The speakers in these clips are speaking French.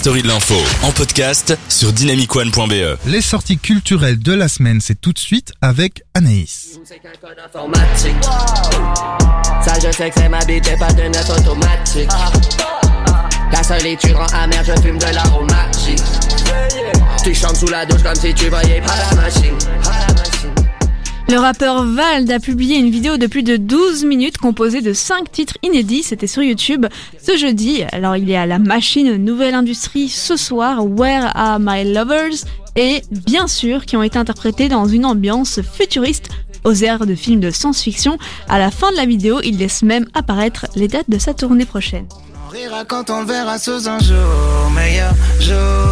story de l'info en podcast sur dynamicone.be. Les sorties culturelles de la semaine, c'est tout de suite avec Anaïs. Ça, je sais que c'est ma bite et pas de neuf automatique. La solitude rend amer, je fume de l'aromatique. Tu chantes sous la douche comme si tu voyais pas la machine. Rappeur Vald a publié une vidéo de plus de 12 minutes composée de 5 titres inédits. C'était sur YouTube ce jeudi. Alors il est à la machine Nouvelle Industrie ce soir, Where Are My Lovers? Et bien sûr, qui ont été interprétés dans une ambiance futuriste aux airs de films de science-fiction. À la fin de la vidéo, il laisse même apparaître les dates de sa tournée prochaine. Le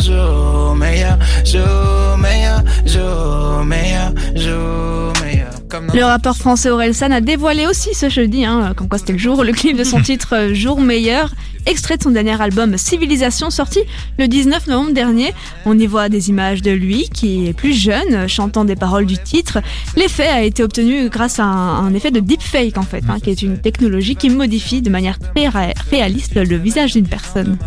jour meilleur, jour meilleur, jour meilleur, jour meilleur. Comme dans- Le rappeur français Orelsan a dévoilé aussi ce jeudi, hein, comme quoi c'était le jour, le clip de son titre euh, Jour meilleur, extrait de son dernier album Civilisation, sorti le 19 novembre dernier. On y voit des images de lui qui est plus jeune, chantant des paroles du titre. L'effet a été obtenu grâce à un, un effet de deepfake en fait, hein, qui est une technologie qui modifie de manière très ré- réaliste le visage d'une personne.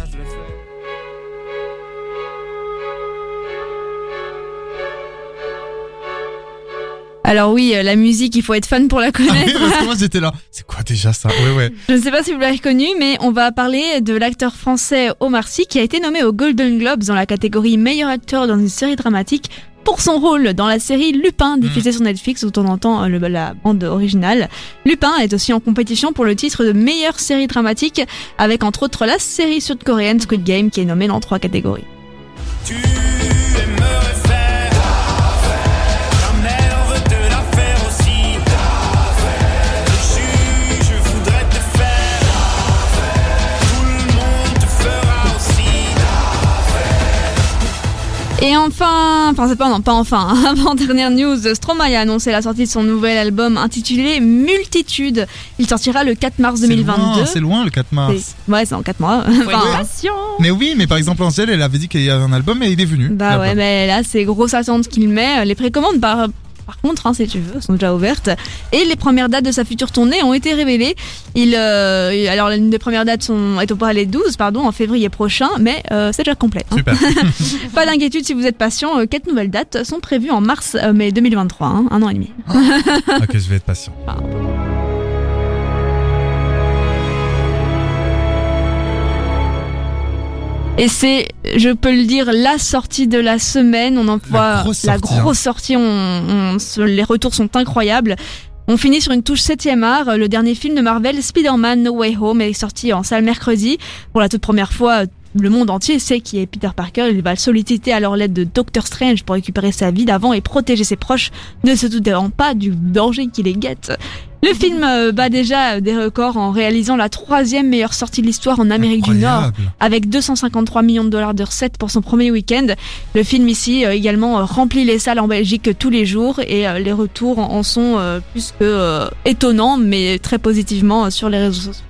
Alors oui, euh, la musique, il faut être fan pour la Ah oui, connaître. parce que moi j'étais là. C'est quoi déjà ça? Ouais, ouais. Je ne sais pas si vous l'avez reconnu, mais on va parler de l'acteur français Omar Sy qui a été nommé aux Golden Globes dans la catégorie meilleur acteur dans une série dramatique pour son rôle dans la série Lupin diffusée sur Netflix où on entend euh, le- la bande originale. Lupin est aussi en compétition pour le titre de meilleure série dramatique avec entre autres la série sud-coréenne Squid Game qui est nommée dans trois catégories. Tu Et enfin, enfin c'est pas non pas enfin, hein, avant dernière news, Stromae a annoncé la sortie de son nouvel album intitulé Multitude. Il sortira le 4 mars C'est 2022. loin, C'est loin le 4 mars. Ouais, c'est en 4 mois. Enfin, Mais oui, mais par exemple Angèle, elle avait dit qu'il y avait un album et il est venu. bah ouais, mais là, c'est grosse attente qu'il met. Les précommandes, par, par contre, hein, si tu veux, sont déjà ouvertes. Et les premières dates de sa future tournée ont été révélées. Il, euh, alors, l'une des premières dates sont, est au Palais 12, pardon, en février prochain, mais euh, c'est déjà complet. hein. Super. Pas d'inquiétude si vous êtes patient, euh, quatre nouvelles dates sont prévues en mars, mai 2023, hein, un an et demi. ok, je vais être patient. Et c'est, je peux le dire, la sortie de la semaine. On emploie grosse la sortie, hein. grosse sortie. On, les retours sont incroyables. On finit sur une touche 7 art. Le dernier film de Marvel, Spider-Man No Way Home, est sorti en salle mercredi. Pour la toute première fois, le monde entier sait qui est Peter Parker. Il va le solliciter alors l'aide de Doctor Strange pour récupérer sa vie d'avant et protéger ses proches, ne se doutant pas du danger qui les guette. Le film euh, bat déjà des records en réalisant la troisième meilleure sortie de l'histoire en Amérique du Nord avec 253 millions de dollars de recettes pour son premier week-end. Le film ici euh, également euh, remplit les salles en Belgique tous les jours et les retours en sont plus que étonnants, mais très positivement sur les réseaux sociaux.